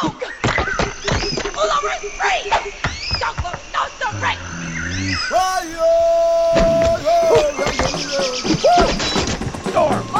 No! Pull over and freeze! Don't look, no, don't! Fire! Storm!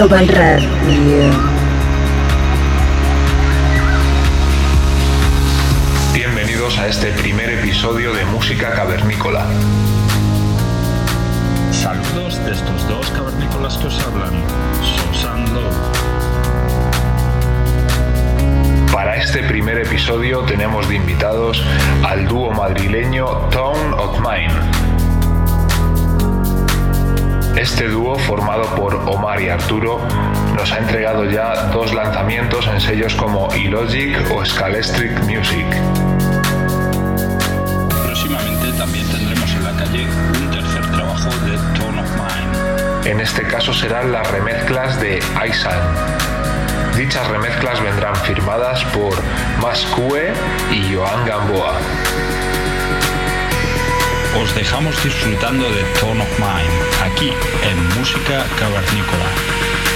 Global Radio. Bienvenidos a este primer episodio de Música Cavernícola. Saludos de estos dos cavernícolas que os hablan, Susan Lowe. Para este primer episodio tenemos de invitados al dúo madrileño Tone of Mine este dúo, formado por Omar y Arturo, nos ha entregado ya dos lanzamientos en sellos como Illogic o Scalestric Music. Próximamente también tendremos en la calle un tercer trabajo de Tone of Mind. En este caso serán las remezclas de Aisan. Dichas remezclas vendrán firmadas por Mascue y Joan Gamboa os dejamos disfrutando de Tone of Mind aquí en Música Cavernícola.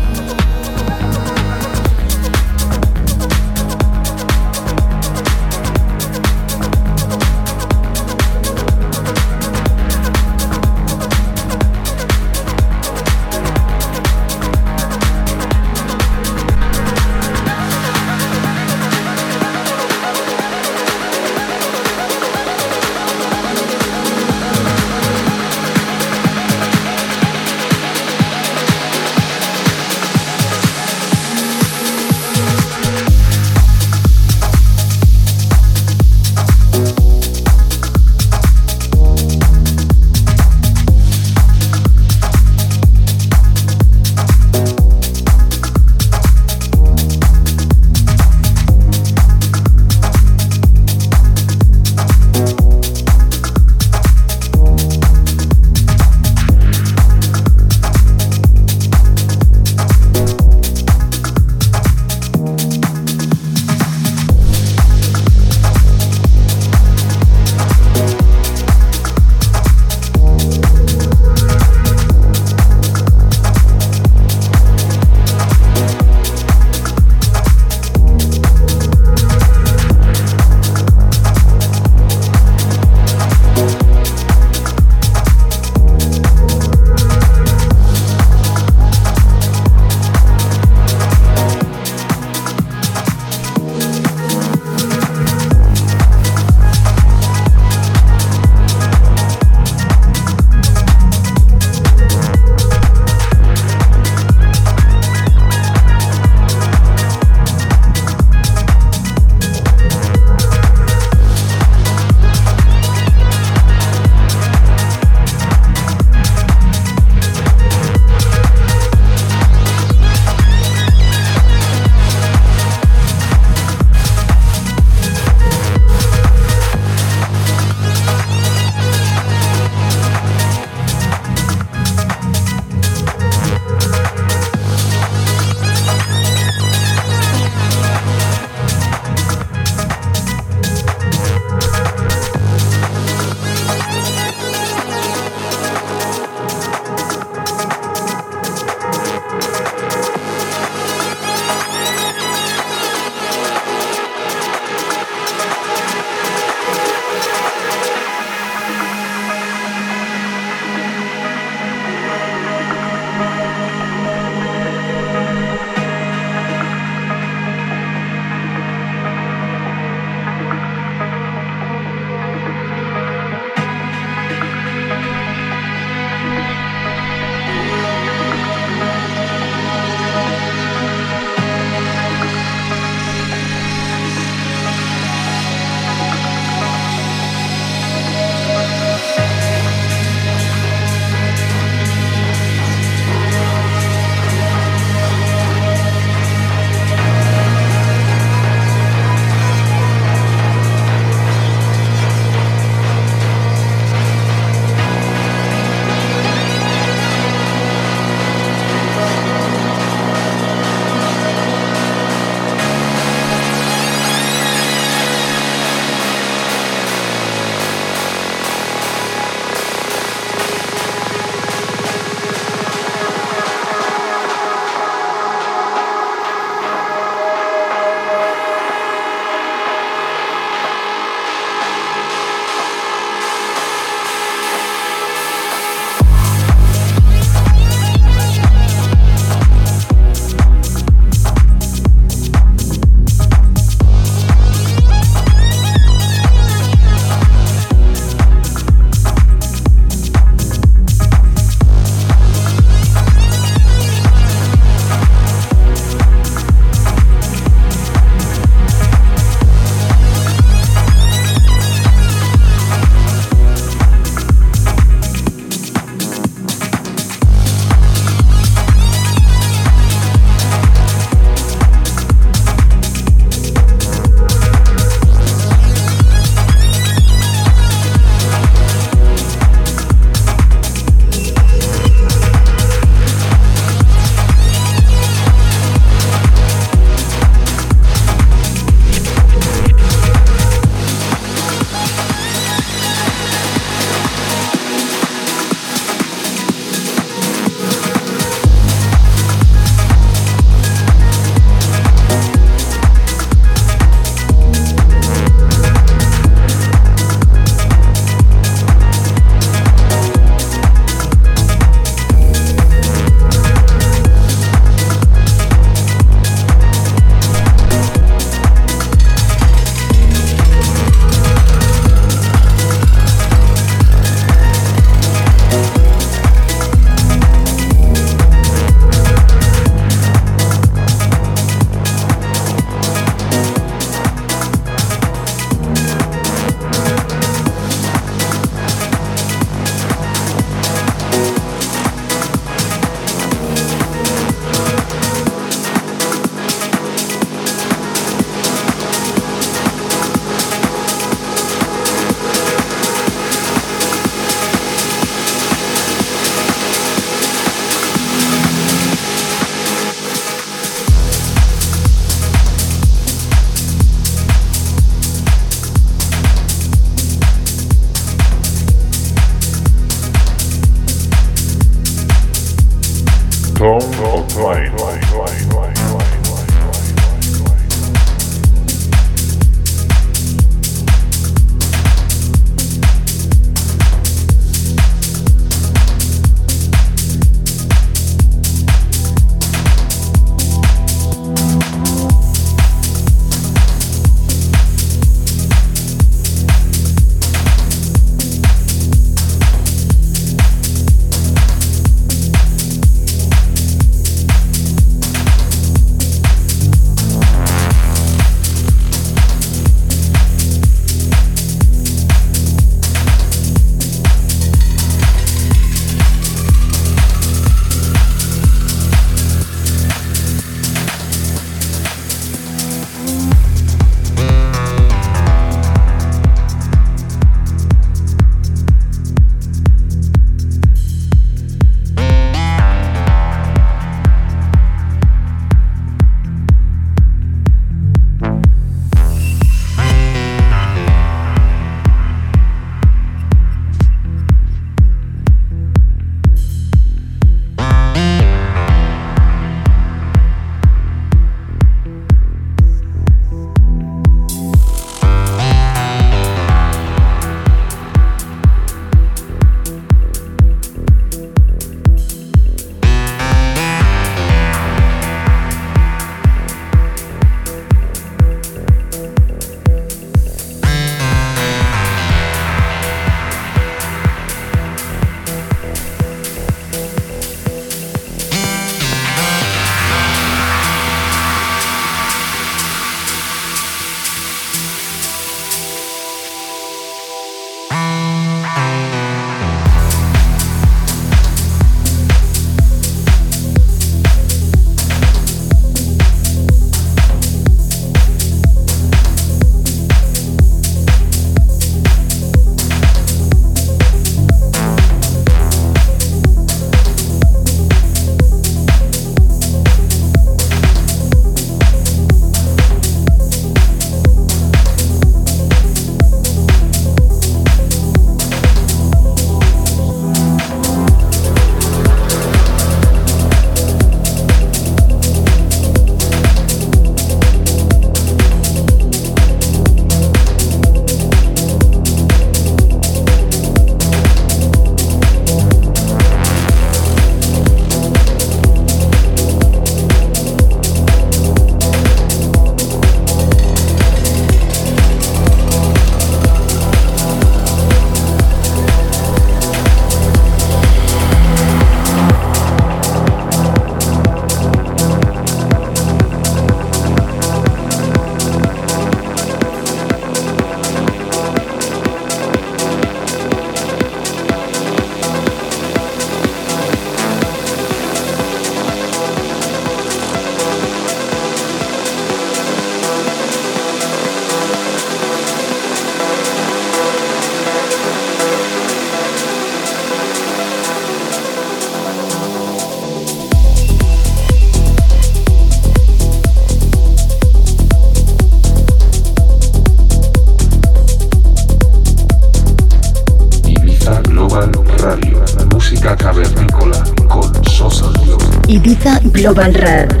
Global Radio.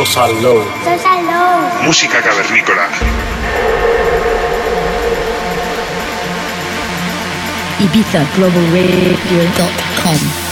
Sosa Low. Sosa Low. Música cavernícola. Ibiza Global Radio.com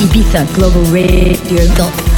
Ibiza Global Radio.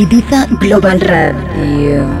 Ibiza Global Radio.